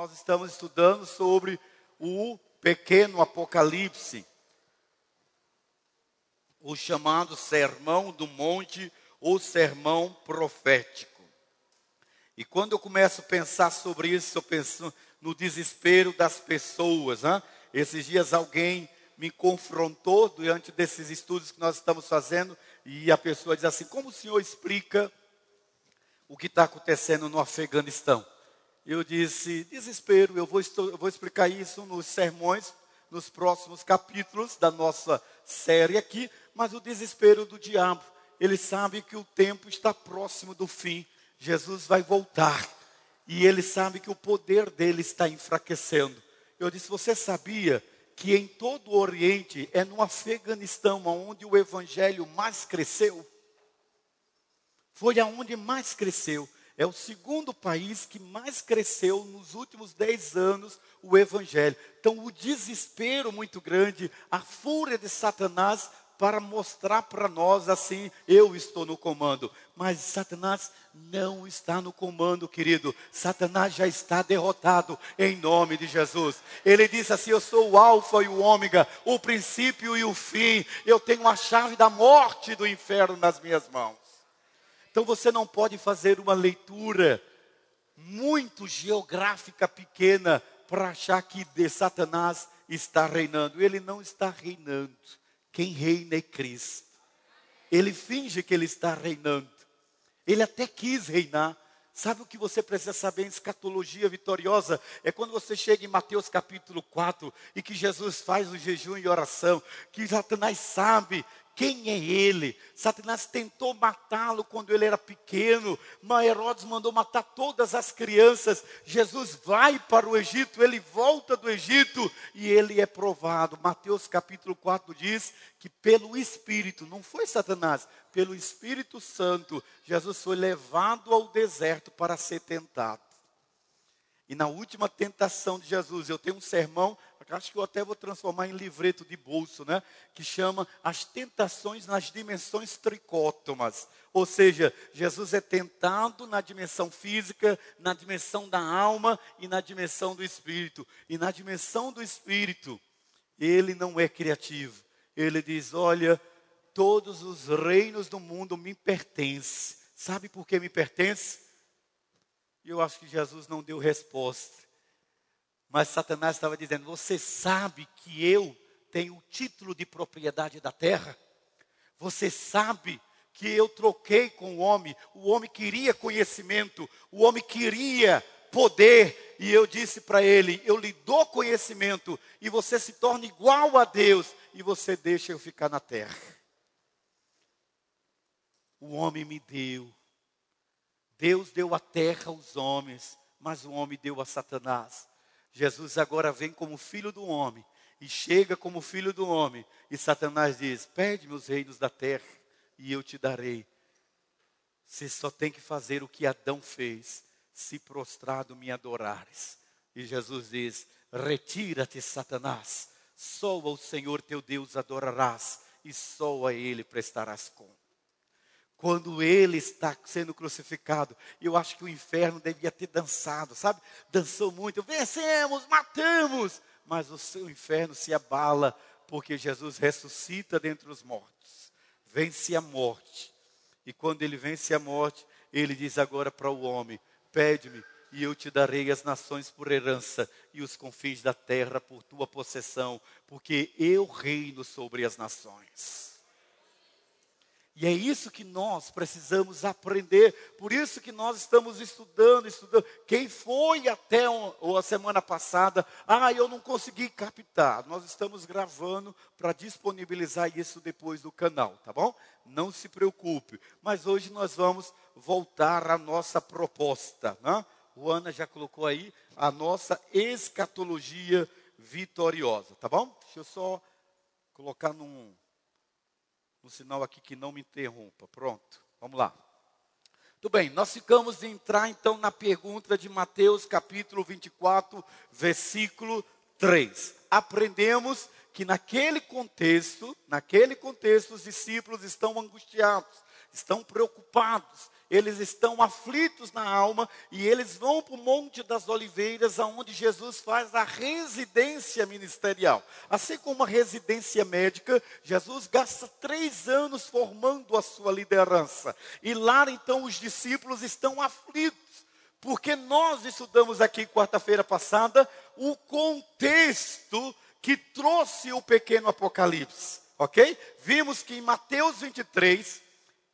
nós estamos estudando sobre o pequeno Apocalipse, o chamado Sermão do Monte ou Sermão Profético. E quando eu começo a pensar sobre isso, eu penso no desespero das pessoas. Hein? Esses dias alguém me confrontou diante desses estudos que nós estamos fazendo e a pessoa diz assim: Como o senhor explica o que está acontecendo no Afeganistão? Eu disse: Desespero, eu vou, eu vou explicar isso nos sermões, nos próximos capítulos da nossa série aqui, mas o desespero do diabo. Ele sabe que o tempo está próximo do fim. Jesus vai voltar. E ele sabe que o poder dele está enfraquecendo. Eu disse: Você sabia que em todo o Oriente é no Afeganistão onde o evangelho mais cresceu? Foi aonde mais cresceu. É o segundo país que mais cresceu nos últimos dez anos o evangelho. Então, o desespero muito grande, a fúria de Satanás para mostrar para nós assim: eu estou no comando. Mas Satanás não está no comando, querido. Satanás já está derrotado em nome de Jesus. Ele disse assim: Eu sou o Alfa e o Ômega, o princípio e o fim. Eu tenho a chave da morte e do inferno nas minhas mãos. Então você não pode fazer uma leitura muito geográfica pequena para achar que de Satanás está reinando. Ele não está reinando. Quem reina é Cristo. Ele finge que ele está reinando. Ele até quis reinar. Sabe o que você precisa saber em escatologia vitoriosa? É quando você chega em Mateus capítulo 4 e que Jesus faz o jejum e oração, que Satanás sabe quem é ele? Satanás tentou matá-lo quando ele era pequeno, mas Herodes mandou matar todas as crianças. Jesus vai para o Egito, ele volta do Egito e ele é provado. Mateus capítulo 4 diz que pelo Espírito, não foi Satanás, pelo Espírito Santo, Jesus foi levado ao deserto para ser tentado. E na última tentação de Jesus, eu tenho um sermão, acho que eu até vou transformar em livreto de bolso, né? Que chama As Tentações nas Dimensões Tricótomas. Ou seja, Jesus é tentado na dimensão física, na dimensão da alma e na dimensão do espírito. E na dimensão do espírito, ele não é criativo. Ele diz: Olha, todos os reinos do mundo me pertencem. Sabe por que me pertence? E eu acho que Jesus não deu resposta. Mas Satanás estava dizendo: Você sabe que eu tenho o título de propriedade da terra? Você sabe que eu troquei com o homem? O homem queria conhecimento, o homem queria poder, e eu disse para ele: Eu lhe dou conhecimento, e você se torna igual a Deus, e você deixa eu ficar na terra. O homem me deu Deus deu a terra aos homens, mas o homem deu a Satanás. Jesus agora vem como filho do homem e chega como filho do homem. E Satanás diz: Pede-me os reinos da terra e eu te darei. Você só tem que fazer o que Adão fez, se prostrado me adorares. E Jesus diz: Retira-te, Satanás, só ao Senhor teu Deus adorarás e só a Ele prestarás conta quando ele está sendo crucificado. Eu acho que o inferno devia ter dançado, sabe? Dançou muito, vencemos, matamos. Mas o seu inferno se abala porque Jesus ressuscita dentre os mortos, vence a morte. E quando ele vence a morte, ele diz agora para o homem: Pede-me e eu te darei as nações por herança e os confins da terra por tua possessão, porque eu reino sobre as nações. E é isso que nós precisamos aprender. Por isso que nós estamos estudando, estudando. Quem foi até a semana passada, ah, eu não consegui captar. Nós estamos gravando para disponibilizar isso depois do canal, tá bom? Não se preocupe. Mas hoje nós vamos voltar à nossa proposta, né? O Ana já colocou aí a nossa escatologia vitoriosa, tá bom? Deixa eu só colocar num no sinal aqui que não me interrompa. Pronto, vamos lá. Tudo bem, nós ficamos de entrar então na pergunta de Mateus capítulo 24, versículo 3. Aprendemos que naquele contexto, naquele contexto, os discípulos estão angustiados, estão preocupados. Eles estão aflitos na alma e eles vão para o Monte das Oliveiras, aonde Jesus faz a residência ministerial. Assim como a residência médica, Jesus gasta três anos formando a sua liderança. E lá então os discípulos estão aflitos porque nós estudamos aqui quarta-feira passada o contexto que trouxe o pequeno Apocalipse, ok? Vimos que em Mateus 23,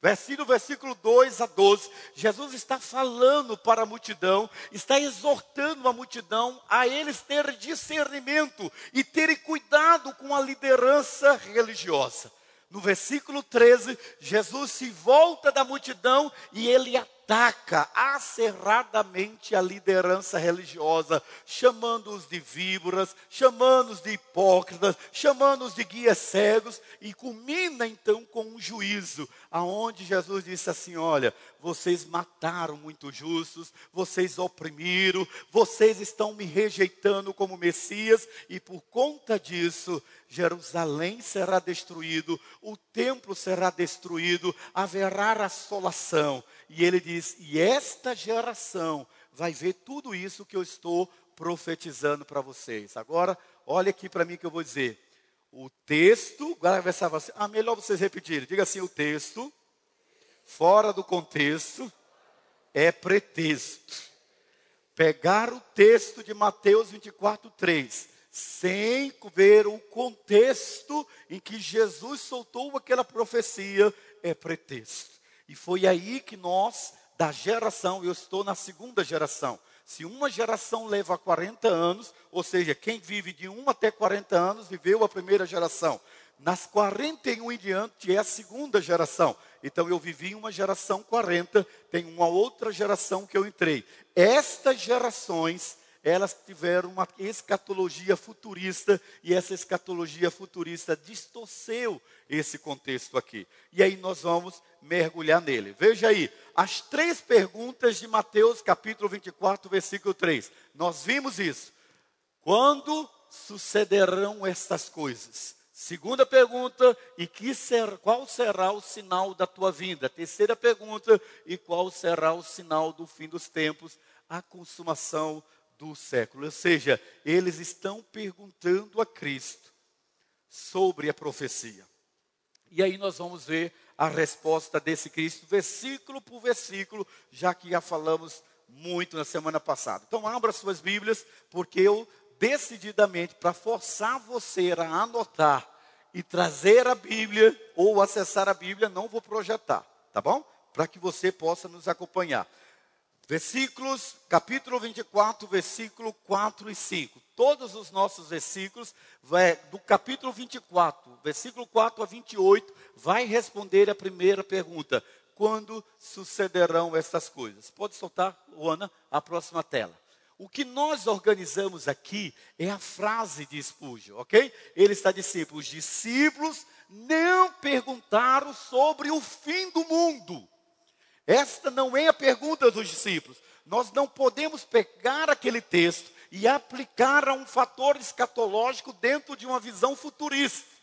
versículo, versículo 2 a 12, Jesus está falando para a multidão, está exortando a multidão a eles terem discernimento e terem cuidado com a liderança religiosa. No versículo 13, Jesus se volta da multidão e ele ataca acerradamente a liderança religiosa, chamando-os de víboras, chamando-os de hipócritas, chamando-os de guias cegos, e culmina então com um juízo, aonde Jesus disse assim: Olha, vocês mataram muitos justos, vocês oprimiram, vocês estão me rejeitando como Messias, e por conta disso, Jerusalém será destruído, o templo será destruído, haverá assolação. E ele diz: E esta geração vai ver tudo isso que eu estou profetizando para vocês. Agora, olha aqui para mim que eu vou dizer. O texto, assim, ah, melhor vocês repetirem. Diga assim: o texto, fora do contexto, é pretexto. Pegar o texto de Mateus 24, 3, sem ver o contexto em que Jesus soltou aquela profecia, é pretexto. E foi aí que nós, da geração, eu estou na segunda geração. Se uma geração leva 40 anos, ou seja, quem vive de 1 até 40 anos viveu a primeira geração. Nas 41 em diante é a segunda geração. Então eu vivi uma geração 40, tem uma outra geração que eu entrei. Estas gerações elas tiveram uma escatologia futurista e essa escatologia futurista distorceu esse contexto aqui. E aí nós vamos mergulhar nele. Veja aí, as três perguntas de Mateus capítulo 24, versículo 3. Nós vimos isso. Quando sucederão estas coisas? Segunda pergunta, e ser, qual será o sinal da tua vinda? Terceira pergunta, e qual será o sinal do fim dos tempos? A consumação do século. Ou seja, eles estão perguntando a Cristo sobre a profecia. E aí nós vamos ver a resposta desse Cristo, versículo por versículo, já que já falamos muito na semana passada. Então, abra suas Bíblias, porque eu decididamente, para forçar você a anotar e trazer a Bíblia ou acessar a Bíblia, não vou projetar, tá bom? Para que você possa nos acompanhar. Versículos, capítulo 24, versículo 4 e 5. Todos os nossos versículos, vai, do capítulo 24, versículo 4 a 28, vai responder a primeira pergunta: quando sucederão essas coisas? Pode soltar, Ana, a próxima tela. O que nós organizamos aqui é a frase de Spurgeon, ok? Ele está dizendo: os discípulos não perguntaram sobre o fim do mundo esta não é a pergunta dos discípulos. Nós não podemos pegar aquele texto e aplicar a um fator escatológico dentro de uma visão futurista.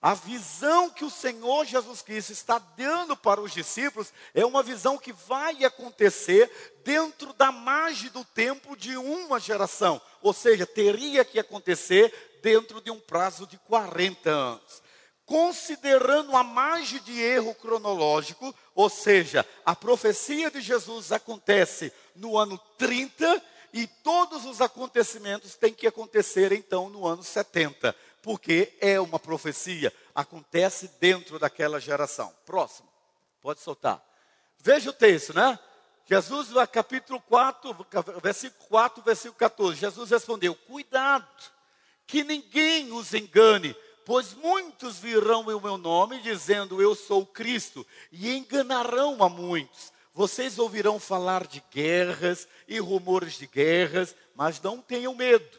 A visão que o Senhor Jesus Cristo está dando para os discípulos é uma visão que vai acontecer dentro da margem do tempo de uma geração. Ou seja, teria que acontecer dentro de um prazo de 40 anos considerando a margem de erro cronológico, ou seja, a profecia de Jesus acontece no ano 30 e todos os acontecimentos têm que acontecer então no ano 70, porque é uma profecia, acontece dentro daquela geração. Próximo, pode soltar. Veja o texto, né? Jesus, capítulo 4, versículo 4, versículo 14, Jesus respondeu: Cuidado, que ninguém os engane Pois muitos virão em meu nome dizendo eu sou Cristo e enganarão a muitos. Vocês ouvirão falar de guerras e rumores de guerras, mas não tenham medo.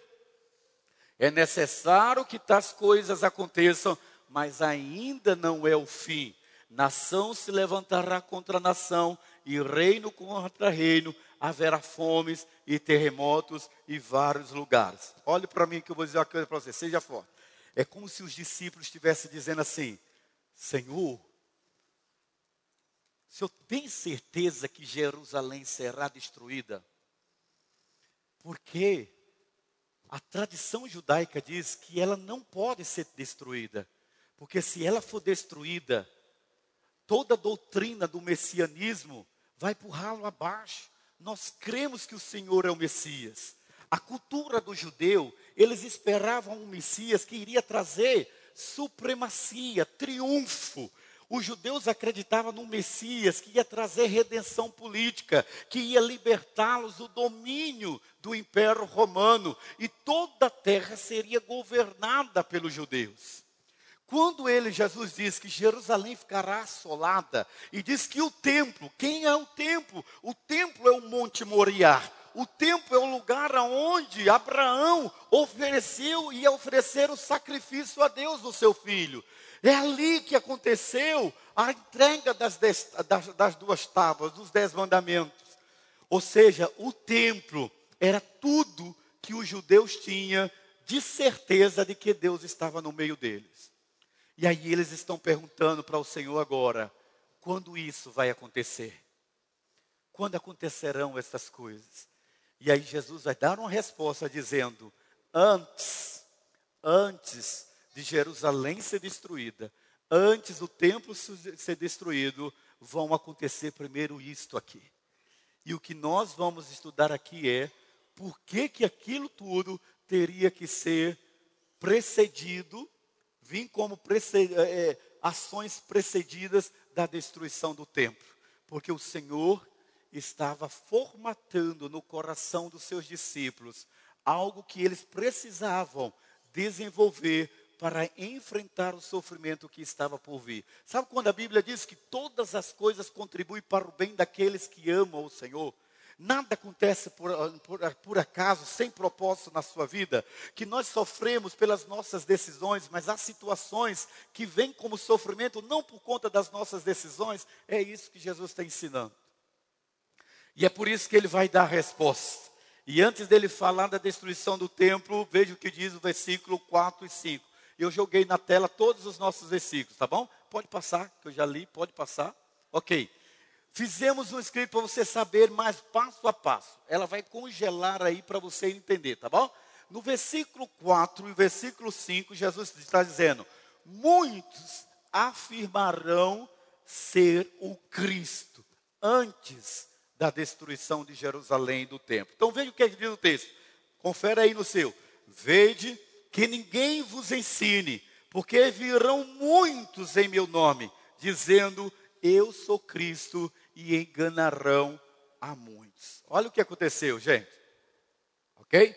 É necessário que tais coisas aconteçam, mas ainda não é o fim. Nação se levantará contra nação e reino contra reino. Haverá fomes e terremotos em vários lugares. Olhe para mim que eu vou dizer uma coisa para você, seja forte. É como se os discípulos estivessem dizendo assim: Senhor, O senhor tem certeza que Jerusalém será destruída? Porque a tradição judaica diz que ela não pode ser destruída. Porque se ela for destruída, toda a doutrina do messianismo vai por ralo abaixo. Nós cremos que o Senhor é o Messias. A cultura do judeu, eles esperavam um Messias que iria trazer supremacia, triunfo. Os judeus acreditavam no Messias que ia trazer redenção política, que ia libertá-los do domínio do Império Romano e toda a terra seria governada pelos judeus. Quando ele, Jesus, diz que Jerusalém ficará assolada, e diz que o templo, quem é o templo? O templo é o Monte Moriá. O templo é o lugar aonde Abraão ofereceu e ia oferecer o sacrifício a Deus do seu filho. É ali que aconteceu a entrega das, dez, das, das duas tábuas, dos dez mandamentos. Ou seja, o templo era tudo que os judeus tinham de certeza de que Deus estava no meio deles. E aí eles estão perguntando para o Senhor agora: quando isso vai acontecer? Quando acontecerão essas coisas? E aí Jesus vai dar uma resposta dizendo: antes, antes de Jerusalém ser destruída, antes do templo ser destruído, vão acontecer primeiro isto aqui. E o que nós vamos estudar aqui é por que, que aquilo tudo teria que ser precedido vim como preced, é, ações precedidas da destruição do templo, porque o Senhor estava formatando no coração dos seus discípulos algo que eles precisavam desenvolver para enfrentar o sofrimento que estava por vir. Sabe quando a Bíblia diz que todas as coisas contribuem para o bem daqueles que amam o Senhor? Nada acontece por, por, por, acaso, sem propósito na sua vida, que nós sofremos pelas nossas decisões, mas há situações que vêm como sofrimento não por conta das nossas decisões, é isso que Jesus está ensinando. E é por isso que ele vai dar a resposta. E antes dele falar da destruição do templo, veja o que diz o versículo 4 e 5. Eu joguei na tela todos os nossos versículos, tá bom? Pode passar, que eu já li, pode passar. Ok. Fizemos um escrito para você saber mais passo a passo. Ela vai congelar aí para você entender, tá bom? No versículo 4 e versículo 5, Jesus está dizendo: Muitos afirmarão ser o Cristo antes da destruição de Jerusalém e do templo. Então veja o que, é que diz o texto. Confere aí no seu. Vede que ninguém vos ensine, porque virão muitos em meu nome, dizendo: Eu sou Cristo, e enganarão a muitos. Olha o que aconteceu, gente. Ok?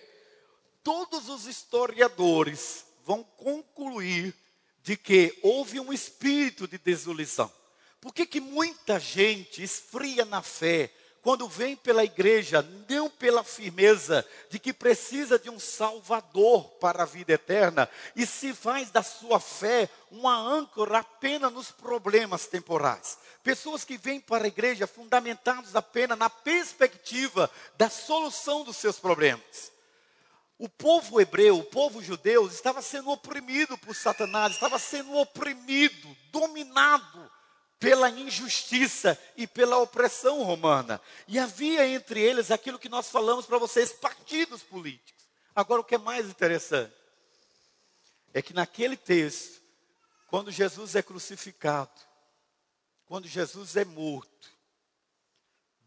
Todos os historiadores vão concluir de que houve um espírito de desolição. Por que, que muita gente esfria na fé, quando vem pela igreja, não pela firmeza de que precisa de um Salvador para a vida eterna, e se faz da sua fé uma âncora apenas nos problemas temporais. Pessoas que vêm para a igreja fundamentados apenas na perspectiva da solução dos seus problemas. O povo hebreu, o povo judeu, estava sendo oprimido por Satanás, estava sendo oprimido, dominado pela injustiça e pela opressão romana. E havia entre eles aquilo que nós falamos para vocês, partidos políticos. Agora, o que é mais interessante é que naquele texto, quando Jesus é crucificado, quando Jesus é morto,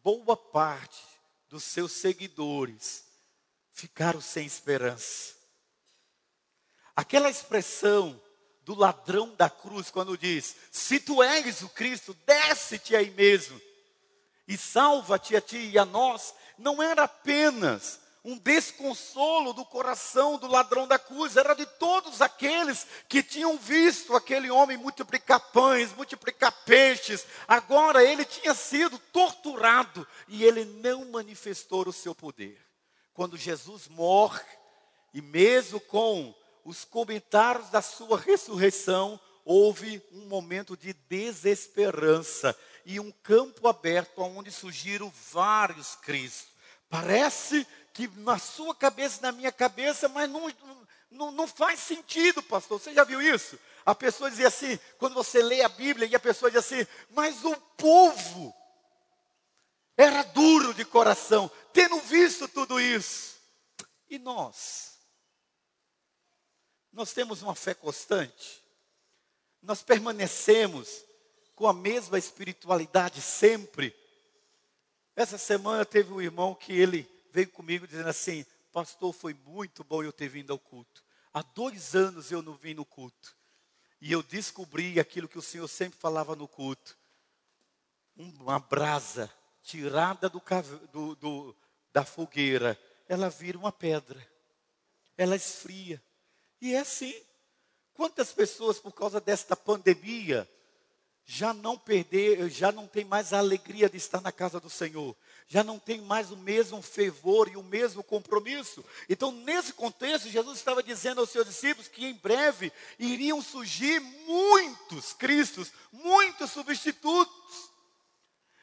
boa parte dos seus seguidores ficaram sem esperança. Aquela expressão do ladrão da cruz, quando diz: Se tu és o Cristo, desce-te aí mesmo e salva-te a ti e a nós, não era apenas um desconsolo do coração do ladrão da cruz, era de todos aqueles que tinham visto aquele homem multiplicar pães, multiplicar peixes. Agora ele tinha sido torturado e ele não manifestou o seu poder. Quando Jesus morre, e mesmo com os comentários da sua ressurreição, houve um momento de desesperança e um campo aberto onde surgiram vários Cristos. Parece que na sua cabeça, na minha cabeça, mas não, não, não faz sentido, pastor. Você já viu isso? A pessoa dizia assim, quando você lê a Bíblia, e a pessoa diz assim, mas o povo era duro de coração, tendo visto tudo isso. E nós? Nós temos uma fé constante? Nós permanecemos com a mesma espiritualidade sempre? Essa semana teve um irmão que ele veio comigo dizendo assim: Pastor, foi muito bom eu ter vindo ao culto. Há dois anos eu não vim no culto. E eu descobri aquilo que o Senhor sempre falava no culto: uma brasa tirada do, do, do, da fogueira, ela vira uma pedra, ela esfria. E é assim. Quantas pessoas, por causa desta pandemia, já não perder, já não tem mais a alegria de estar na casa do Senhor, já não tem mais o mesmo fervor e o mesmo compromisso. Então, nesse contexto, Jesus estava dizendo aos seus discípulos que em breve iriam surgir muitos Cristos, muitos substitutos.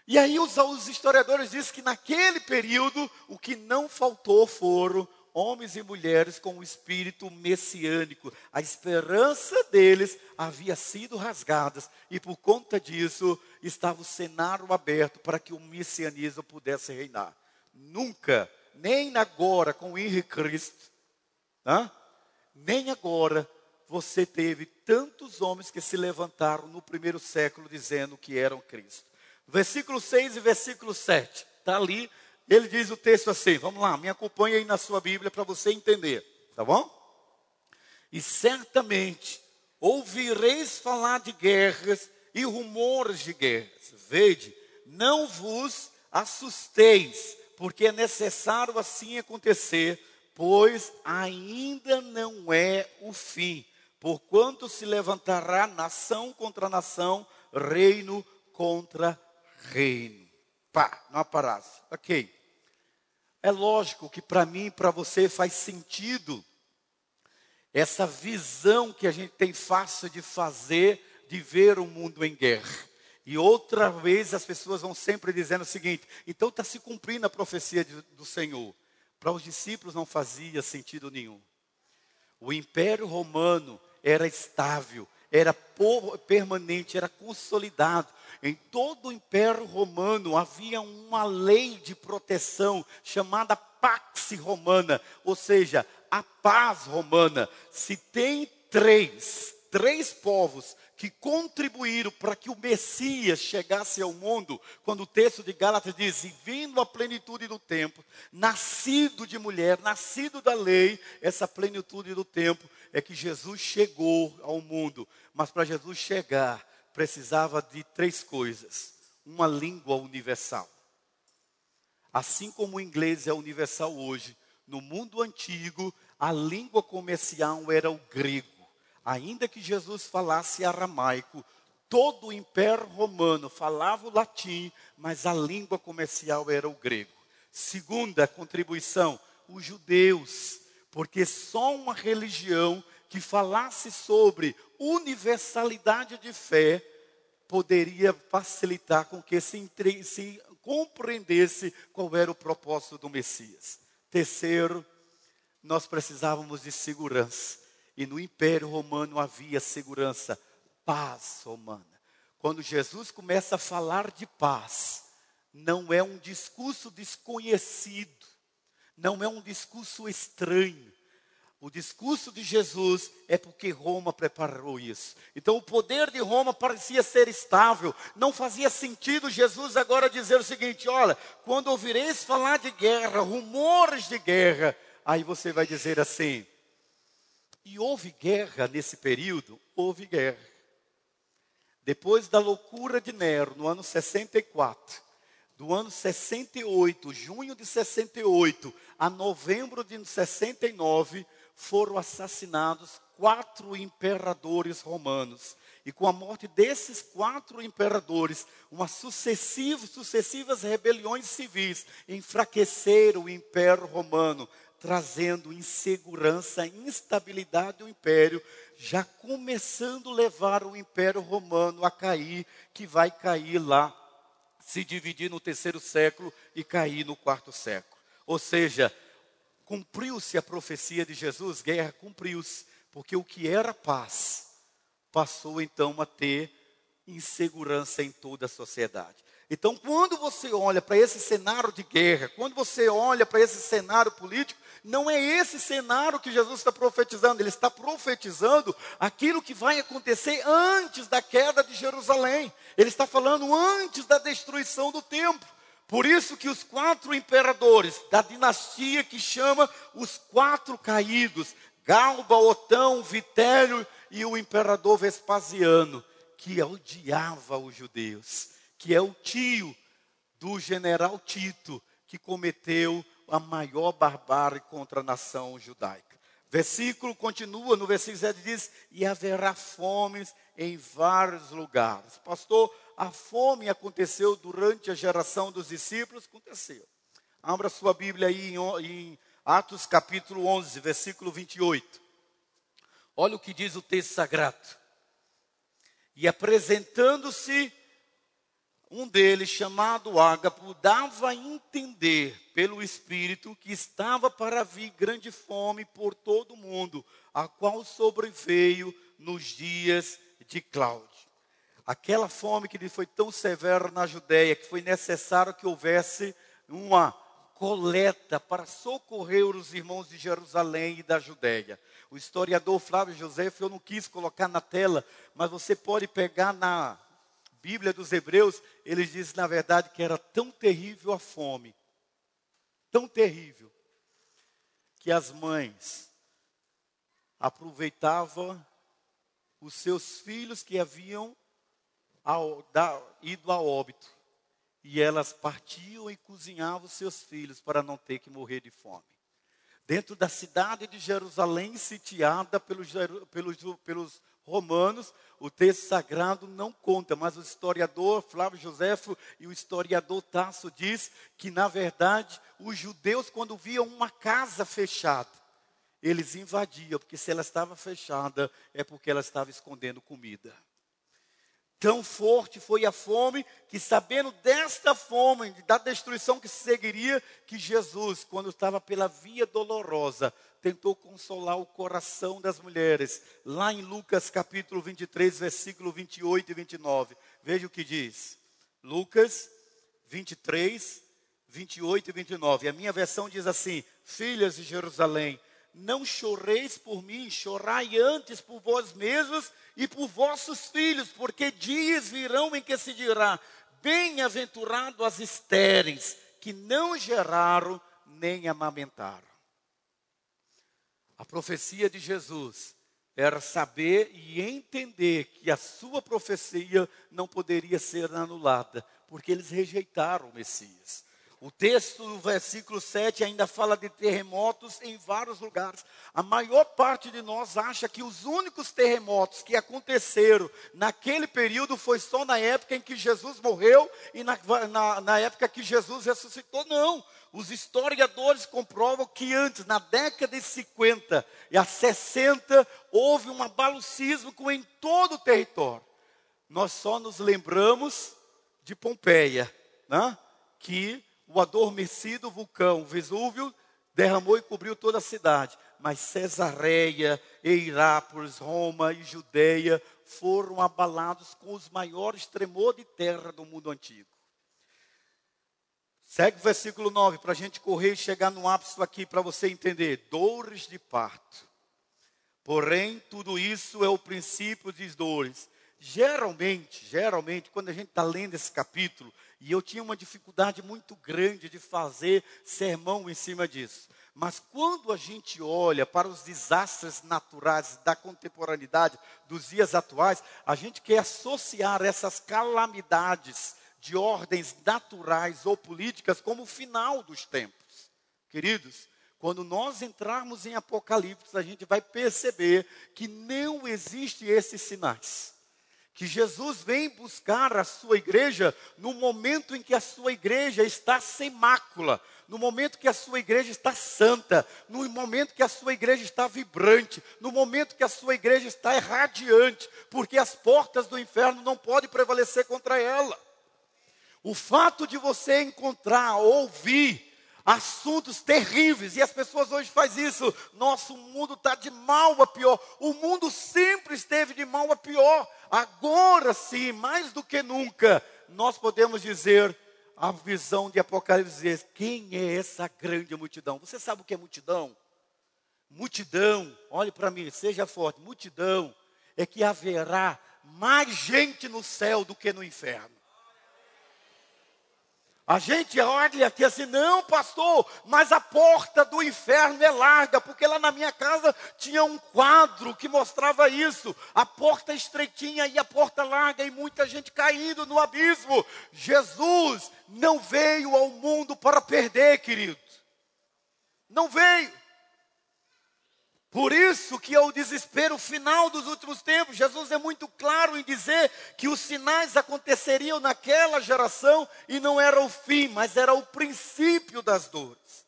E aí os, os historiadores dizem que naquele período o que não faltou foram homens e mulheres com o espírito messiânico. A esperança deles havia sido rasgada e por conta disso estava o cenário aberto para que o messianismo pudesse reinar. Nunca, nem agora com o Henrique Cristo, né? nem agora você teve tantos homens que se levantaram no primeiro século dizendo que eram Cristo. Versículo 6 e versículo 7. Está ali ele diz o texto assim, vamos lá, me acompanhe aí na sua Bíblia para você entender, tá bom? E certamente ouvireis falar de guerras e rumores de guerras. Vede, não vos assusteis, porque é necessário assim acontecer, pois ainda não é o fim. Porquanto se levantará nação contra nação, reino contra reino. Pá, não parasse. Ok. É lógico que para mim e para você faz sentido essa visão que a gente tem fácil de fazer, de ver o mundo em guerra. E outra vez as pessoas vão sempre dizendo o seguinte: então está se cumprindo a profecia de, do Senhor. Para os discípulos não fazia sentido nenhum. O Império Romano era estável, era permanente, era consolidado. Em todo o Império Romano havia uma lei de proteção chamada Pax Romana, ou seja, a paz romana. Se tem três, três povos que contribuíram para que o Messias chegasse ao mundo, quando o texto de Gálatas diz: e vindo a plenitude do tempo, nascido de mulher, nascido da lei, essa plenitude do tempo é que Jesus chegou ao mundo. Mas para Jesus chegar, precisava de três coisas: uma língua universal. Assim como o inglês é universal hoje, no mundo antigo, a língua comercial era o grego. Ainda que Jesus falasse aramaico, todo o império romano falava o latim, mas a língua comercial era o grego. Segunda contribuição, os judeus, porque só uma religião que falasse sobre universalidade de fé poderia facilitar com que se, entre, se compreendesse qual era o propósito do Messias. Terceiro, nós precisávamos de segurança. E no Império Romano havia segurança, paz romana. Quando Jesus começa a falar de paz, não é um discurso desconhecido, não é um discurso estranho, o discurso de Jesus é porque Roma preparou isso. Então o poder de Roma parecia ser estável. Não fazia sentido Jesus agora dizer o seguinte: olha, quando ouvireis falar de guerra, rumores de guerra, aí você vai dizer assim. E houve guerra nesse período? Houve guerra. Depois da loucura de Nero, no ano 64, do ano 68, junho de 68 a novembro de 69, foram assassinados quatro imperadores romanos. E com a morte desses quatro imperadores, uma sucessiva, sucessivas rebeliões civis enfraqueceram o Império Romano, trazendo insegurança, instabilidade ao império, já começando a levar o Império Romano a cair, que vai cair lá, se dividir no terceiro século e cair no quarto século. Ou seja, cumpriu-se a profecia de Jesus, guerra cumpriu-se, porque o que era paz passou então a ter insegurança em toda a sociedade. Então, quando você olha para esse cenário de guerra, quando você olha para esse cenário político, não é esse cenário que Jesus está profetizando, ele está profetizando aquilo que vai acontecer antes da queda de Jerusalém. Ele está falando antes da destruição do templo. Por isso que os quatro imperadores da dinastia que chama os quatro caídos, Galba, Otão, Vitério e o imperador Vespasiano, que odiava os judeus, que é o tio do general Tito, que cometeu a maior barbárie contra a nação judaica. Versículo continua, no versículo 7 diz: E haverá fomes em vários lugares. Pastor, a fome aconteceu durante a geração dos discípulos? Aconteceu. Abra sua Bíblia aí em, Atos capítulo 11, versículo 28. Olha o que diz o texto sagrado. E apresentando-se um deles, chamado Ágapo, dava a entender pelo Espírito que estava para vir grande fome por todo o mundo, a qual sobreveio nos dias de Cláudio. Aquela fome que lhe foi tão severa na Judéia, que foi necessário que houvesse uma coleta para socorrer os irmãos de Jerusalém e da Judéia. O historiador Flávio José, eu não quis colocar na tela, mas você pode pegar na Bíblia dos Hebreus, eles dizem na verdade que era tão terrível a fome, tão terrível, que as mães aproveitavam os seus filhos que haviam ao, da, ido a óbito, e elas partiam e cozinhavam os seus filhos para não ter que morrer de fome. Dentro da cidade de Jerusalém, sitiada pelos, pelos, pelos romanos, o texto sagrado não conta, mas o historiador Flávio Joséfo e o historiador Tasso diz que na verdade os judeus quando viam uma casa fechada, eles invadiam, porque se ela estava fechada é porque ela estava escondendo comida. Tão forte foi a fome que, sabendo desta fome, da destruição que seguiria, que Jesus, quando estava pela via dolorosa, tentou consolar o coração das mulheres. Lá em Lucas capítulo 23, versículo 28 e 29. Veja o que diz. Lucas 23, 28 e 29. A minha versão diz assim: Filhas de Jerusalém, não choreis por mim, chorai antes por vós mesmos e por vossos filhos, porque dias virão em que se dirá: Bem-aventurado as estéreis, que não geraram nem amamentaram. A profecia de Jesus era saber e entender que a sua profecia não poderia ser anulada, porque eles rejeitaram o Messias. O texto do versículo 7 ainda fala de terremotos em vários lugares. A maior parte de nós acha que os únicos terremotos que aconteceram naquele período foi só na época em que Jesus morreu e na, na, na época que Jesus ressuscitou. Não. Os historiadores comprovam que antes, na década de 50 e a 60, houve um abalo sísmico em todo o território. Nós só nos lembramos de Pompeia, né? que o adormecido vulcão Vesúvio derramou e cobriu toda a cidade. Mas Cesareia, Eirápolis, Roma e Judeia foram abalados com os maiores tremores de terra do mundo antigo. Segue o versículo 9 para a gente correr e chegar no ápice aqui para você entender. Dores de parto. Porém, tudo isso é o princípio de dores. Geralmente, geralmente, quando a gente está lendo esse capítulo, e eu tinha uma dificuldade muito grande de fazer sermão em cima disso. Mas quando a gente olha para os desastres naturais da contemporaneidade, dos dias atuais, a gente quer associar essas calamidades de ordens naturais ou políticas como o final dos tempos. Queridos, quando nós entrarmos em Apocalipse, a gente vai perceber que não existem esses sinais que Jesus vem buscar a sua igreja no momento em que a sua igreja está sem mácula, no momento que a sua igreja está santa, no momento que a sua igreja está vibrante, no momento que a sua igreja está radiante, porque as portas do inferno não podem prevalecer contra ela. O fato de você encontrar, ouvir assuntos terríveis, e as pessoas hoje fazem isso. Nosso mundo está de mal a pior. O mundo sempre esteve de mal a pior. Agora sim, mais do que nunca, nós podemos dizer a visão de Apocalipse quem é essa grande multidão? Você sabe o que é multidão? Multidão, olhe para mim, seja forte. Multidão é que haverá mais gente no céu do que no inferno. A gente olha aqui assim, não, pastor, mas a porta do inferno é larga, porque lá na minha casa tinha um quadro que mostrava isso. A porta estreitinha e a porta larga, e muita gente caindo no abismo. Jesus não veio ao mundo para perder, querido. Não veio. Por isso que é o desespero final dos últimos tempos. Jesus é muito claro em dizer que os sinais aconteceriam naquela geração e não era o fim, mas era o princípio das dores.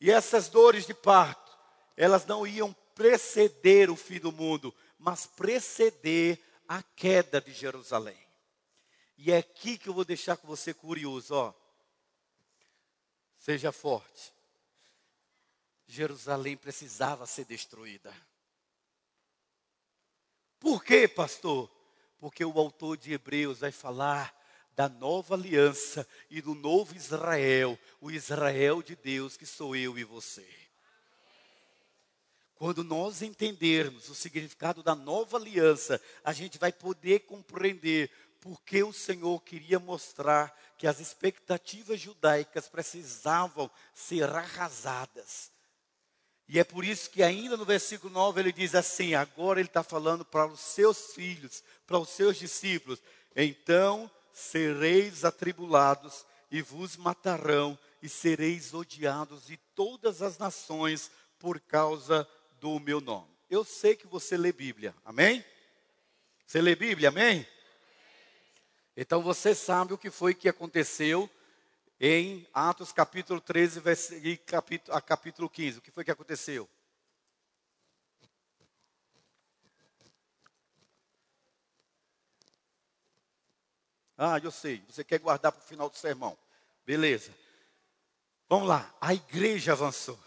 E essas dores de parto, elas não iam preceder o fim do mundo, mas preceder a queda de Jerusalém. E é aqui que eu vou deixar com você curioso, ó. Seja forte. Jerusalém precisava ser destruída. Por quê, pastor? Porque o autor de Hebreus vai falar da nova aliança e do novo Israel, o Israel de Deus que sou eu e você. Quando nós entendermos o significado da nova aliança, a gente vai poder compreender porque o Senhor queria mostrar que as expectativas judaicas precisavam ser arrasadas e é por isso que ainda no versículo 9 ele diz assim: agora ele está falando para os seus filhos, para os seus discípulos. Então sereis atribulados e vos matarão, e sereis odiados de todas as nações por causa do meu nome. Eu sei que você lê Bíblia, amém? Você lê Bíblia, amém? Então você sabe o que foi que aconteceu em Atos capítulo 13 e capítulo, a capítulo 15. O que foi que aconteceu? Ah, eu sei. Você quer guardar para o final do sermão. Beleza. Vamos lá. A igreja avançou.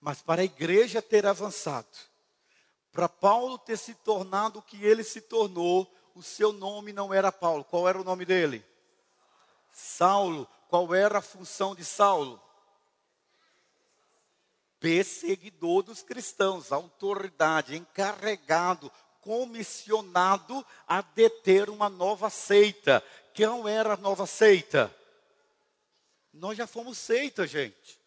Mas para a igreja ter avançado, para Paulo ter se tornado o que ele se tornou, o seu nome não era Paulo. Qual era o nome dele? Saulo qual era a função de Saulo? Perseguidor dos cristãos, autoridade, encarregado, comissionado a deter uma nova seita. Quem era a nova seita? Nós já fomos seita, gente.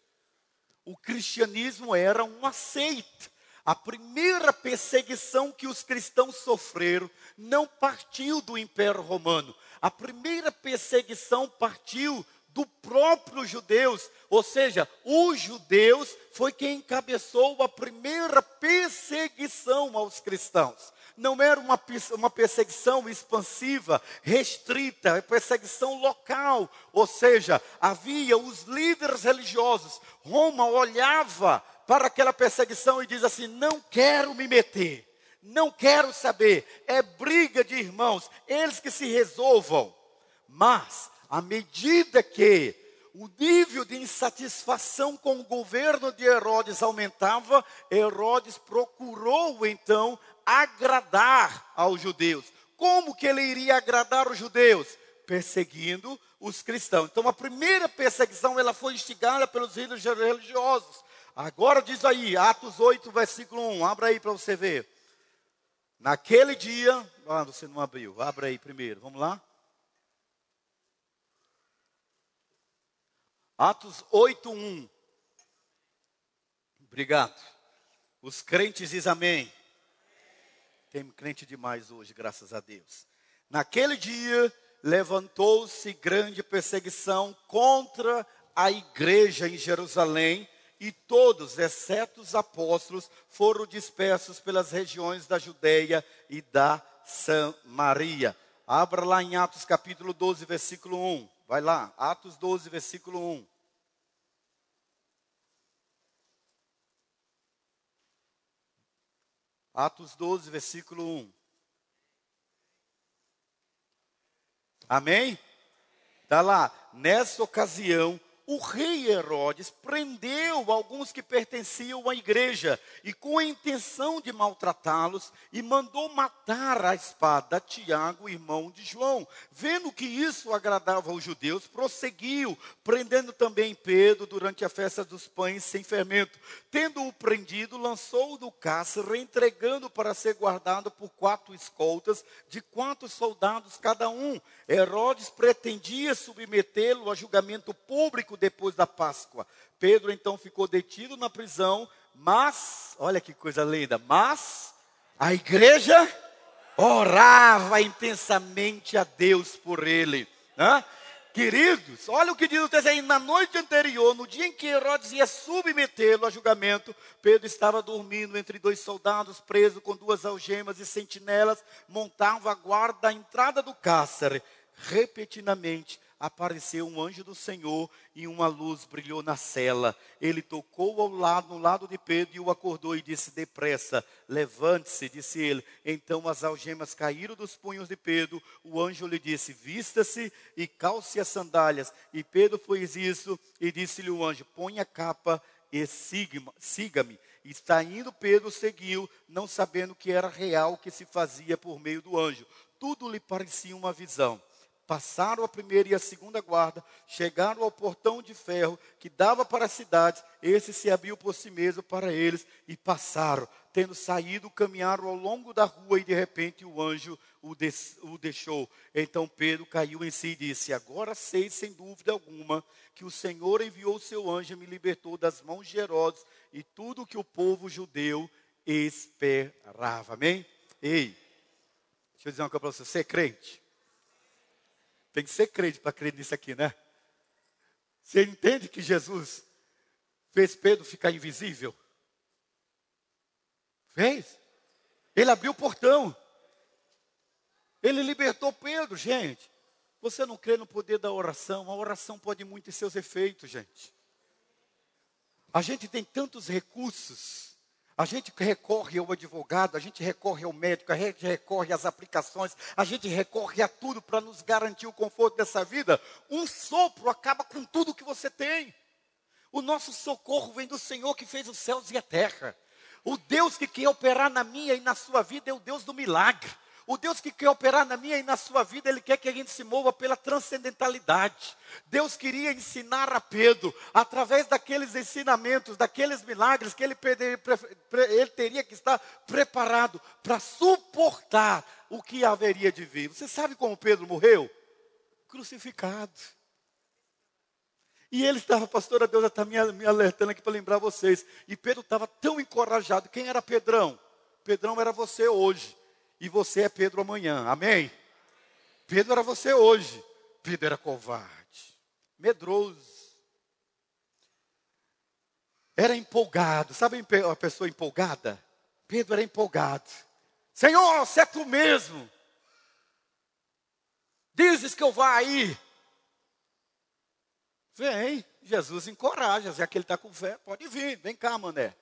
O cristianismo era uma seita. A primeira perseguição que os cristãos sofreram não partiu do Império Romano. A primeira perseguição partiu do próprio judeus, ou seja, os judeus foi quem encabeçou a primeira perseguição aos cristãos. Não era uma, uma perseguição expansiva, restrita, é perseguição local. Ou seja, havia os líderes religiosos. Roma olhava para aquela perseguição e diz assim: não quero me meter, não quero saber, é briga de irmãos, eles que se resolvam. Mas à medida que o nível de insatisfação com o governo de Herodes aumentava, Herodes procurou então agradar aos judeus. Como que ele iria agradar os judeus? Perseguindo os cristãos. Então a primeira perseguição ela foi instigada pelos líderes religiosos. Agora diz aí, Atos 8, versículo 1, abra aí para você ver. Naquele dia, ah, você não abriu, abra aí primeiro, vamos lá. Atos 8:1. Obrigado. Os crentes dizem amém. Tem crente demais hoje, graças a Deus. Naquele dia levantou-se grande perseguição contra a igreja em Jerusalém, e todos, exceto os apóstolos, foram dispersos pelas regiões da Judeia e da Samaria. Abra lá em Atos capítulo 12, versículo 1. Vai lá, Atos 12, versículo 1. Atos 12, versículo 1. Amém? Está lá. Nessa ocasião, o rei Herodes prendeu alguns que pertenciam à igreja e, com a intenção de maltratá-los, e mandou matar a espada Tiago, irmão de João. Vendo que isso agradava aos judeus, prosseguiu, prendendo também Pedro durante a festa dos pães sem fermento. Tendo-o prendido, lançou-o do cárcere, entregando para ser guardado por quatro escoltas, de quantos soldados cada um. Herodes pretendia submetê-lo a julgamento público depois da Páscoa. Pedro então ficou detido na prisão, mas, olha que coisa linda, mas a igreja orava intensamente a Deus por ele. Né? Queridos, olha o que diz o texto aí, na noite anterior, no dia em que Herodes ia submetê-lo a julgamento, Pedro estava dormindo entre dois soldados, preso com duas algemas e sentinelas, montavam a guarda à entrada do cárcere. Repetidamente, apareceu um anjo do Senhor e uma luz brilhou na cela. Ele tocou ao lado, no lado de Pedro e o acordou e disse: Depressa, levante-se, disse ele. Então as algemas caíram dos punhos de Pedro. O anjo lhe disse: Vista-se e calce as sandálias. E Pedro fez isso e disse-lhe o anjo: Põe a capa e siga-me. Está indo, Pedro seguiu, não sabendo que era real o que se fazia por meio do anjo. Tudo lhe parecia uma visão passaram a primeira e a segunda guarda, chegaram ao portão de ferro que dava para as cidades, esse se abriu por si mesmo para eles e passaram. Tendo saído, caminharam ao longo da rua e de repente o anjo o, o deixou. Então Pedro caiu em si e disse: Agora sei sem dúvida alguma que o Senhor enviou o seu anjo e me libertou das mãos de Herodes e tudo que o povo judeu esperava. Amém? Ei, deixa eu dizer uma coisa para você: você é crente? Tem que ser crente para crer nisso aqui, né? Você entende que Jesus fez Pedro ficar invisível? Fez. Ele abriu o portão. Ele libertou Pedro, gente. Você não crê no poder da oração? A oração pode muito em seus efeitos, gente. A gente tem tantos recursos a gente recorre ao advogado, a gente recorre ao médico, a gente recorre às aplicações, a gente recorre a tudo para nos garantir o conforto dessa vida. Um sopro acaba com tudo que você tem. O nosso socorro vem do Senhor que fez os céus e a terra. O Deus que quer operar na minha e na sua vida é o Deus do milagre. O Deus que quer operar na minha e na sua vida, Ele quer que a gente se mova pela transcendentalidade. Deus queria ensinar a Pedro, através daqueles ensinamentos, daqueles milagres, que ele, ele teria que estar preparado para suportar o que haveria de vir. Você sabe como Pedro morreu? Crucificado. E ele estava, pastora Deus está me, me alertando aqui para lembrar vocês. E Pedro estava tão encorajado. Quem era Pedrão? Pedrão era você hoje e você é Pedro amanhã. Amém? Pedro era você hoje. Pedro era covarde, medroso. Era empolgado. Sabe a pessoa empolgada? Pedro era empolgado. Senhor, se é tu mesmo. Dizes que eu vá aí. Vem, Jesus encoraja, já que ele está com fé, pode vir, vem cá, mané.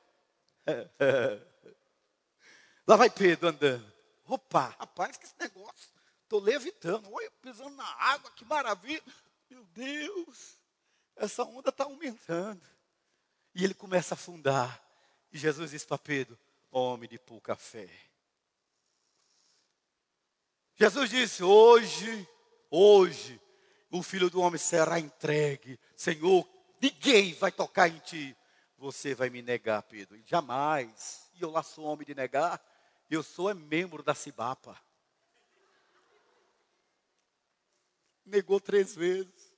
Lá vai Pedro andando. Opa, rapaz, que esse negócio. Estou levitando. Olha, pisando na água, que maravilha. Meu Deus, essa onda está aumentando. E ele começa a afundar. E Jesus diz para Pedro: Homem de pouca fé. Jesus disse: Hoje, hoje, o filho do homem será entregue. Senhor, ninguém vai tocar em ti. Você vai me negar, Pedro. Jamais. E eu lá sou homem de negar. Eu sou é membro da Cibapa. Negou três vezes.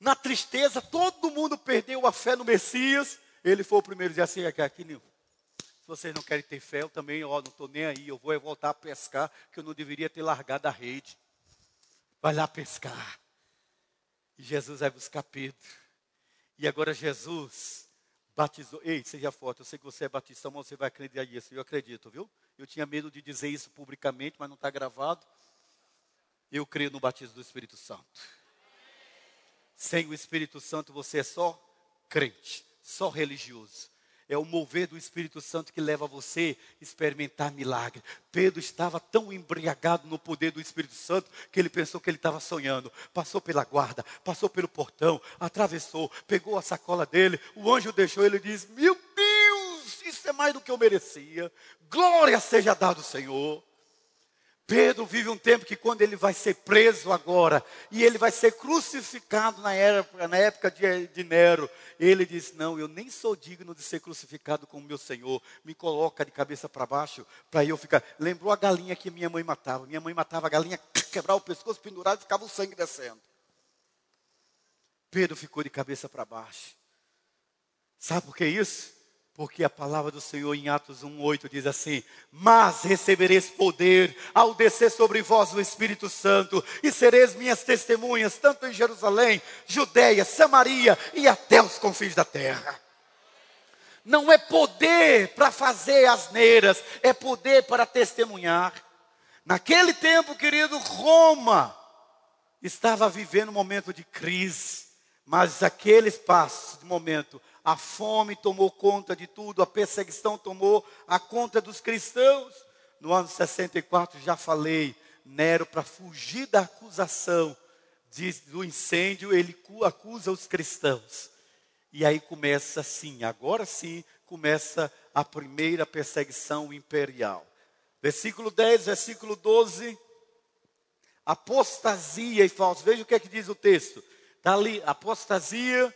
Na tristeza, todo mundo perdeu a fé no Messias. Ele foi o primeiro a dizer assim: aqui, aqui se vocês não querem ter fé, eu também ó, não estou nem aí. Eu vou voltar a pescar, que eu não deveria ter largado a rede. Vai lá pescar. E Jesus vai buscar Pedro. E agora Jesus batizou. Ei, seja forte, eu sei que você é batista, mas você vai acreditar nisso. Eu acredito, viu? Eu tinha medo de dizer isso publicamente, mas não está gravado. Eu creio no batismo do Espírito Santo. Sem o Espírito Santo você é só crente, só religioso. É o mover do Espírito Santo que leva você a experimentar milagre. Pedro estava tão embriagado no poder do Espírito Santo que ele pensou que ele estava sonhando. Passou pela guarda, passou pelo portão, atravessou, pegou a sacola dele, o anjo deixou ele e disse: Meu Deus, isso é mais do que eu merecia. Glória seja dado ao Senhor. Pedro vive um tempo que quando ele vai ser preso agora, e ele vai ser crucificado na época, na época de, de Nero, ele diz, não, eu nem sou digno de ser crucificado como meu Senhor, me coloca de cabeça para baixo, para eu ficar, lembrou a galinha que minha mãe matava, minha mãe matava a galinha, quebrava o pescoço, pendurado, e ficava o sangue descendo. Pedro ficou de cabeça para baixo, sabe por que isso? Porque a palavra do Senhor em Atos 1,8 diz assim: Mas recebereis poder ao descer sobre vós o Espírito Santo, e sereis minhas testemunhas, tanto em Jerusalém, Judéia, Samaria e até os confins da terra. Não é poder para fazer asneiras, é poder para testemunhar. Naquele tempo, querido, Roma estava vivendo um momento de crise, mas aquele espaço de momento a fome tomou conta de tudo, a perseguição tomou a conta dos cristãos. No ano 64, já falei, Nero, para fugir da acusação do incêndio, ele acusa os cristãos. E aí começa assim, agora sim, começa a primeira perseguição imperial. Versículo 10, versículo 12. Apostasia e falso. Veja o que é que diz o texto. Está ali, apostasia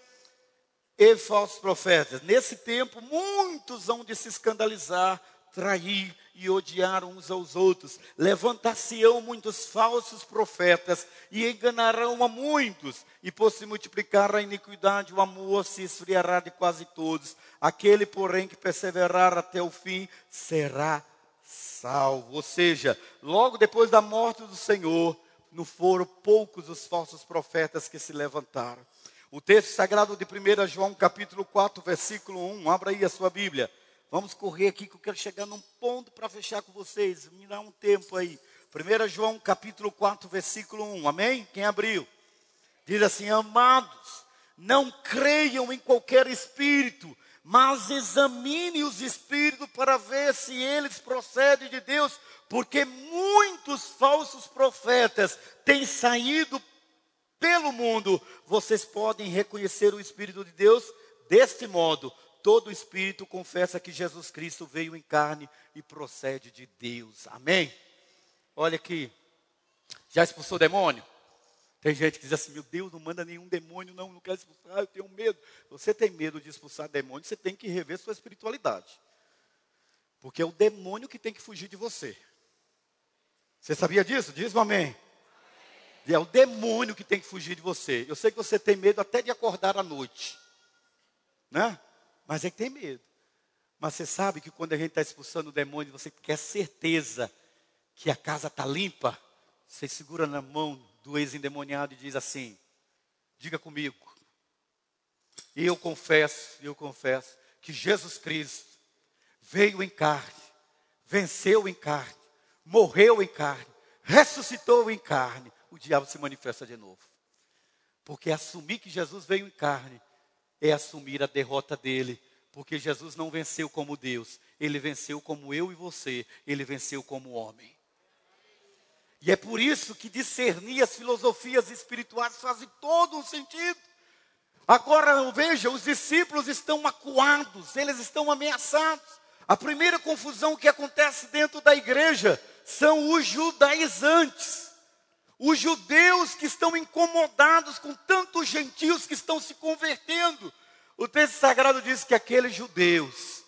e falsos profetas. Nesse tempo, muitos hão de se escandalizar, trair e odiar uns aos outros. Levantar-se-ão muitos falsos profetas e enganarão a muitos. E por se multiplicar a iniquidade, o amor se esfriará de quase todos. Aquele, porém, que perseverar até o fim será salvo. Ou seja, logo depois da morte do Senhor, não foram poucos os falsos profetas que se levantaram. O texto sagrado de 1 João, capítulo 4, versículo 1. Abra aí a sua Bíblia. Vamos correr aqui que eu quero chegar num ponto para fechar com vocês. Me dá um tempo aí. 1 João, capítulo 4, versículo 1. Amém? Quem abriu? Diz assim: Amados, não creiam em qualquer espírito, mas examine os espíritos para ver se eles procedem de Deus, porque muitos falsos profetas têm saído pelo mundo, vocês podem reconhecer o Espírito de Deus deste modo. Todo espírito confessa que Jesus Cristo veio em carne e procede de Deus. Amém? Olha aqui. Já expulsou demônio? Tem gente que diz assim: Meu Deus, não manda nenhum demônio, não, não quero expulsar, eu tenho medo. Você tem medo de expulsar demônio, você tem que rever sua espiritualidade. Porque é o demônio que tem que fugir de você. Você sabia disso? Diz um amém. É o demônio que tem que fugir de você. Eu sei que você tem medo até de acordar à noite. Né? Mas é que tem medo. Mas você sabe que quando a gente está expulsando o demônio, você quer certeza que a casa está limpa. Você segura na mão do ex-endemoniado e diz assim: Diga comigo. Eu confesso, eu confesso que Jesus Cristo veio em carne, venceu em carne, morreu em carne, ressuscitou em carne o diabo se manifesta de novo. Porque assumir que Jesus veio em carne é assumir a derrota dele. Porque Jesus não venceu como Deus, ele venceu como eu e você, ele venceu como homem. E é por isso que discernir as filosofias espirituais faz todo um sentido. Agora veja, os discípulos estão acuados, eles estão ameaçados. A primeira confusão que acontece dentro da igreja são os judaizantes. Os judeus que estão incomodados com tantos gentios que estão se convertendo. O texto sagrado diz que aqueles judeus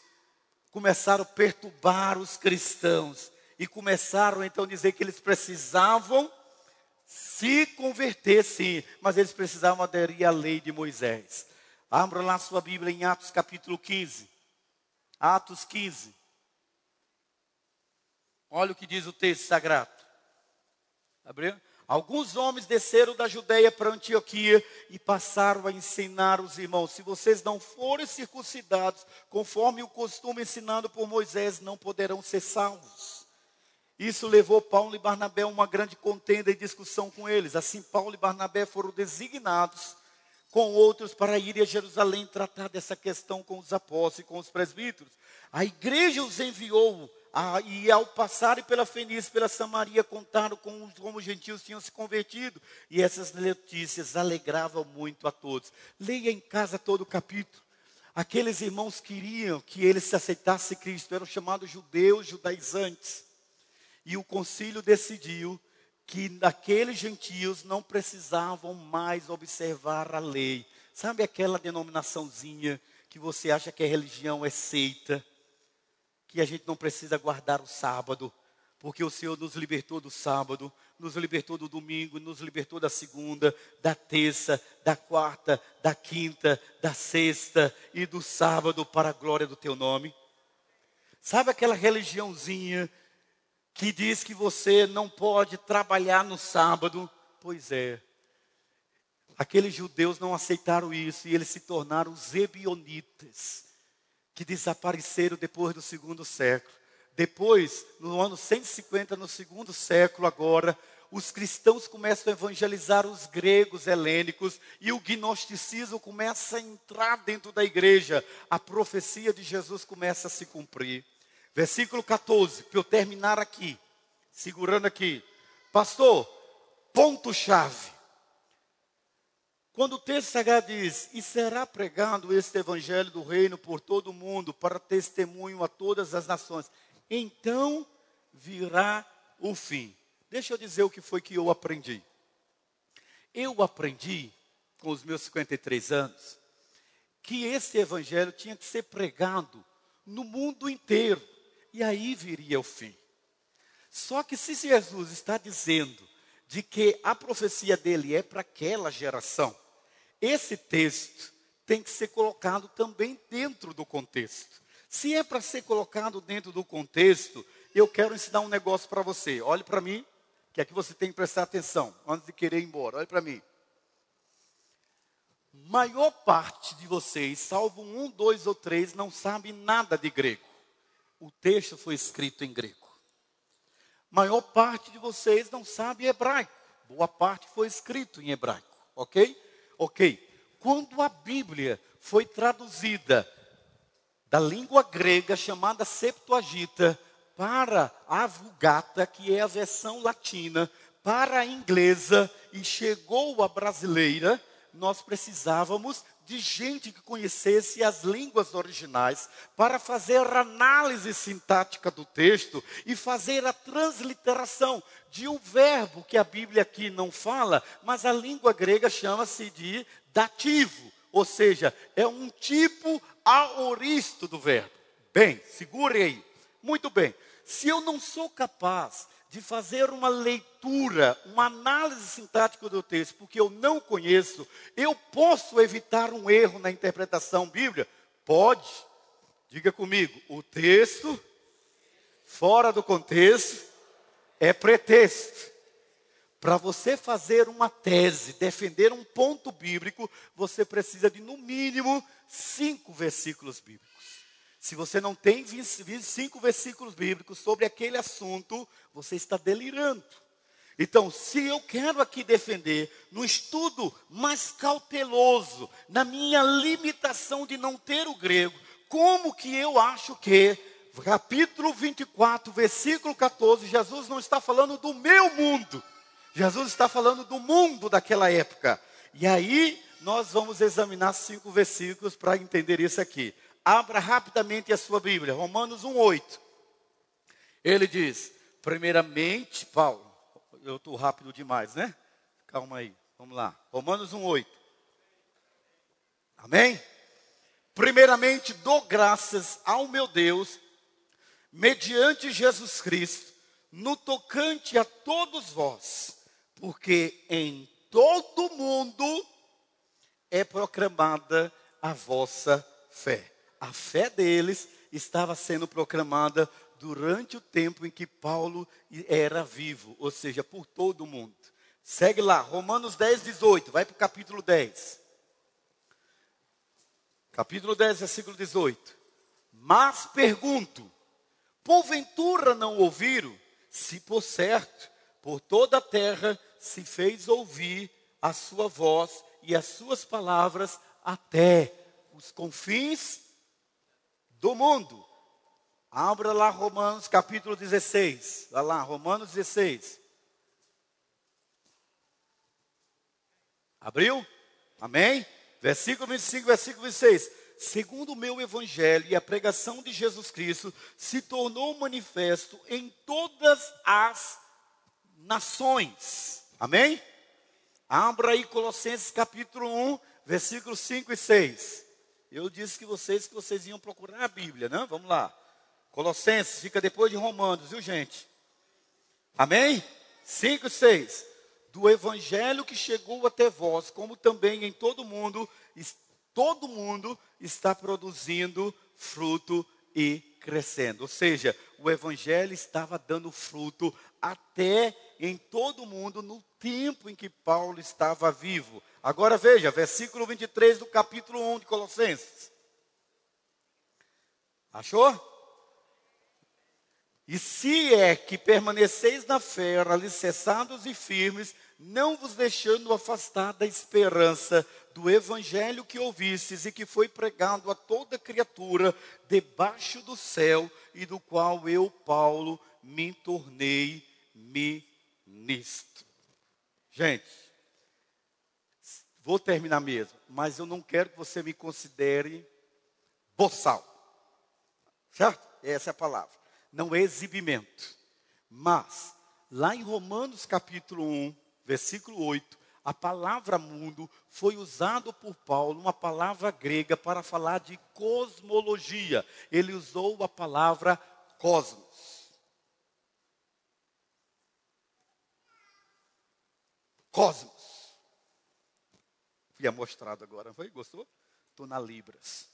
começaram a perturbar os cristãos e começaram então a dizer que eles precisavam se converter, sim, mas eles precisavam aderir à lei de Moisés. Abra lá sua Bíblia em Atos capítulo 15. Atos 15. Olha o que diz o texto sagrado. Abriu? Alguns homens desceram da Judéia para Antioquia e passaram a ensinar os irmãos: se vocês não forem circuncidados, conforme o costume ensinado por Moisés, não poderão ser salvos. Isso levou Paulo e Barnabé a uma grande contenda e discussão com eles. Assim, Paulo e Barnabé foram designados com outros para ir a Jerusalém tratar dessa questão com os apóstolos e com os presbíteros. A igreja os enviou ah, e ao passarem pela Fenícia, pela Samaria, contaram como, como os gentios tinham se convertido. E essas notícias alegravam muito a todos. Leia em casa todo o capítulo. Aqueles irmãos queriam que eles se aceitassem Cristo, eram chamados judeus judaizantes. E o concílio decidiu que aqueles gentios não precisavam mais observar a lei. Sabe aquela denominaçãozinha que você acha que a religião é seita? Que a gente não precisa guardar o sábado, porque o Senhor nos libertou do sábado, nos libertou do domingo, nos libertou da segunda, da terça, da quarta, da quinta, da sexta e do sábado para a glória do teu nome. Sabe aquela religiãozinha que diz que você não pode trabalhar no sábado. Pois é. Aqueles judeus não aceitaram isso e eles se tornaram os ebionitas, que desapareceram depois do segundo século. Depois, no ano 150, no segundo século agora, os cristãos começam a evangelizar os gregos helênicos e o gnosticismo começa a entrar dentro da igreja. A profecia de Jesus começa a se cumprir. Versículo 14, para eu terminar aqui, segurando aqui. Pastor, ponto-chave. Quando o texto sagrado diz: E será pregado este evangelho do reino por todo o mundo, para testemunho a todas as nações, então virá o fim. Deixa eu dizer o que foi que eu aprendi. Eu aprendi, com os meus 53 anos, que esse evangelho tinha que ser pregado no mundo inteiro e aí viria o fim. Só que se Jesus está dizendo de que a profecia dele é para aquela geração, esse texto tem que ser colocado também dentro do contexto. Se é para ser colocado dentro do contexto, eu quero ensinar um negócio para você. Olhe para mim, que aqui você tem que prestar atenção antes de querer ir embora. Olhe para mim. Maior parte de vocês, salvo um, dois ou três, não sabe nada de grego o texto foi escrito em grego. Maior parte de vocês não sabe hebraico. Boa parte foi escrito em hebraico, ok? Ok. Quando a Bíblia foi traduzida da língua grega chamada Septuaginta para a Vulgata, que é a versão latina, para a inglesa e chegou a brasileira, nós precisávamos de gente que conhecesse as línguas originais para fazer a análise sintática do texto e fazer a transliteração de um verbo que a Bíblia aqui não fala, mas a língua grega chama-se de dativo, ou seja, é um tipo aoristo do verbo. Bem, segure aí. Muito bem. Se eu não sou capaz de fazer uma leitura, uma análise sintática do texto, porque eu não conheço, eu posso evitar um erro na interpretação bíblica? Pode. Diga comigo, o texto fora do contexto é pretexto. Para você fazer uma tese, defender um ponto bíblico, você precisa de no mínimo cinco versículos bíblicos. Se você não tem 25 versículos bíblicos sobre aquele assunto, você está delirando. Então, se eu quero aqui defender, no estudo mais cauteloso, na minha limitação de não ter o grego, como que eu acho que, capítulo 24, versículo 14, Jesus não está falando do meu mundo, Jesus está falando do mundo daquela época. E aí, nós vamos examinar cinco versículos para entender isso aqui. Abra rapidamente a sua Bíblia, Romanos 1,8. Ele diz: primeiramente, Paulo, eu estou rápido demais, né? Calma aí, vamos lá. Romanos 1,8. Amém? Primeiramente, dou graças ao meu Deus, mediante Jesus Cristo, no tocante a todos vós, porque em todo mundo é proclamada a vossa fé a fé deles estava sendo proclamada durante o tempo em que Paulo era vivo, ou seja, por todo o mundo. Segue lá, Romanos 10, 18, vai para o capítulo 10. Capítulo 10, versículo 18. Mas pergunto, porventura não ouviram? Se por certo, por toda a terra se fez ouvir a sua voz e as suas palavras até os confins do mundo. Abra lá Romanos capítulo 16. Vai lá, Romanos 16. Abriu? Amém? Versículo 25, versículo 26. Segundo o meu evangelho e a pregação de Jesus Cristo se tornou manifesto em todas as nações. Amém? Abra aí Colossenses capítulo 1, versículos 5 e 6. Eu disse que vocês que vocês iam procurar a Bíblia, né? Vamos lá. Colossenses fica depois de Romanos, viu gente? Amém? 5 e 6. Do evangelho que chegou até vós, como também em todo mundo, todo mundo está produzindo fruto e crescendo. Ou seja, o evangelho estava dando fruto até em todo mundo no tempo em que Paulo estava vivo. Agora veja, versículo 23 do capítulo 1 de Colossenses. Achou? E se é que permaneceis na fé, alicerçados e firmes, não vos deixando afastar da esperança do evangelho que ouvistes e que foi pregado a toda criatura debaixo do céu e do qual eu, Paulo, me tornei ministro. Gente, vou terminar mesmo, mas eu não quero que você me considere boçal. Certo? Essa é a palavra não é exibimento. Mas, lá em Romanos capítulo 1, versículo 8, a palavra mundo foi usado por Paulo, uma palavra grega, para falar de cosmologia. Ele usou a palavra cosmos. Cosmos. Fui amostrado agora, foi? Gostou? Estou na Libras.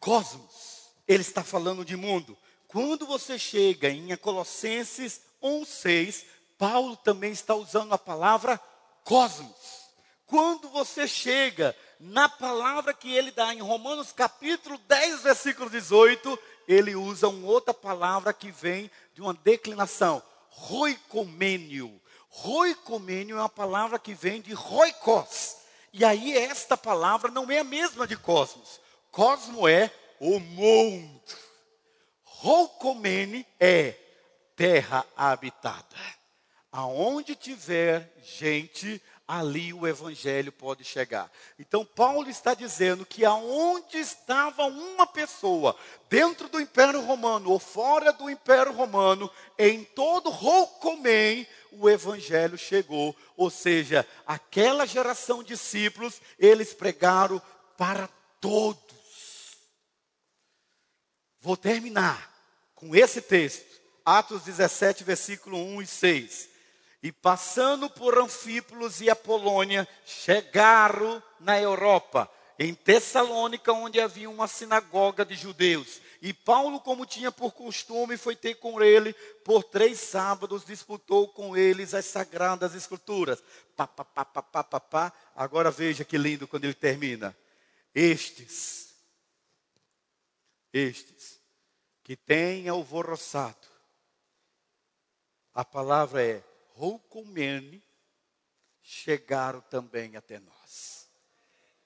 Cosmos ele está falando de mundo. Quando você chega em Colossenses 1:6, Paulo também está usando a palavra cosmos. Quando você chega na palavra que ele dá em Romanos capítulo 10, versículo 18, ele usa uma outra palavra que vem de uma declinação, roicomênio. Roicomênio é uma palavra que vem de roikos. E aí esta palavra não é a mesma de cosmos. Cosmo é o mundo. Roucomene é terra habitada. Aonde tiver gente, ali o evangelho pode chegar. Então Paulo está dizendo que aonde estava uma pessoa, dentro do Império Romano ou fora do Império Romano, em todo Roucomem, o evangelho chegou. Ou seja, aquela geração de discípulos, eles pregaram para todos. Vou terminar com esse texto, Atos 17, versículo 1 e 6. E passando por Anfípolis e Apolônia, chegaram na Europa, em Tessalônica, onde havia uma sinagoga de judeus. E Paulo, como tinha por costume, foi ter com ele por três sábados, disputou com eles as sagradas escrituras. Pá, pá, pá, pá, pá, pá, pá. Agora veja que lindo quando ele termina. Estes estes que têm alvoroçado. A palavra é roucomene, chegaram também até nós.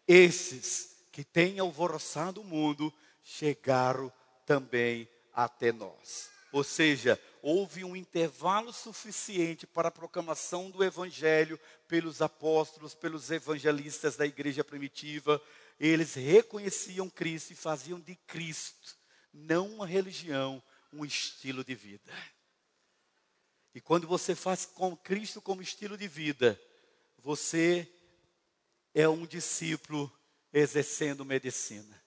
Esses que têm alvoroçado o mundo chegaram também até nós. Ou seja, houve um intervalo suficiente para a proclamação do Evangelho pelos apóstolos, pelos evangelistas da igreja primitiva, eles reconheciam Cristo e faziam de Cristo não uma religião, um estilo de vida. E quando você faz com Cristo como estilo de vida, você é um discípulo exercendo medicina.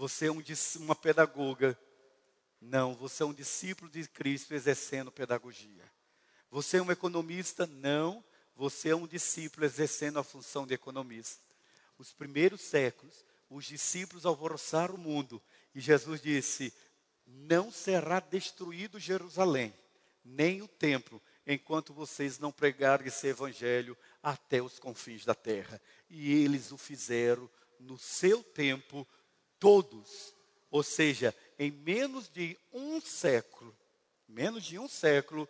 Você é um, uma pedagoga. Não, você é um discípulo de Cristo exercendo pedagogia. Você é um economista? Não, você é um discípulo exercendo a função de economista os primeiros séculos, os discípulos alvoroçaram o mundo e Jesus disse: Não será destruído Jerusalém, nem o templo, enquanto vocês não pregarem esse evangelho até os confins da terra. E eles o fizeram no seu tempo, todos. Ou seja, em menos de um século, menos de um século,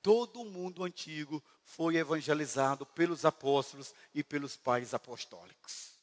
todo o mundo antigo foi evangelizado pelos apóstolos e pelos pais apostólicos.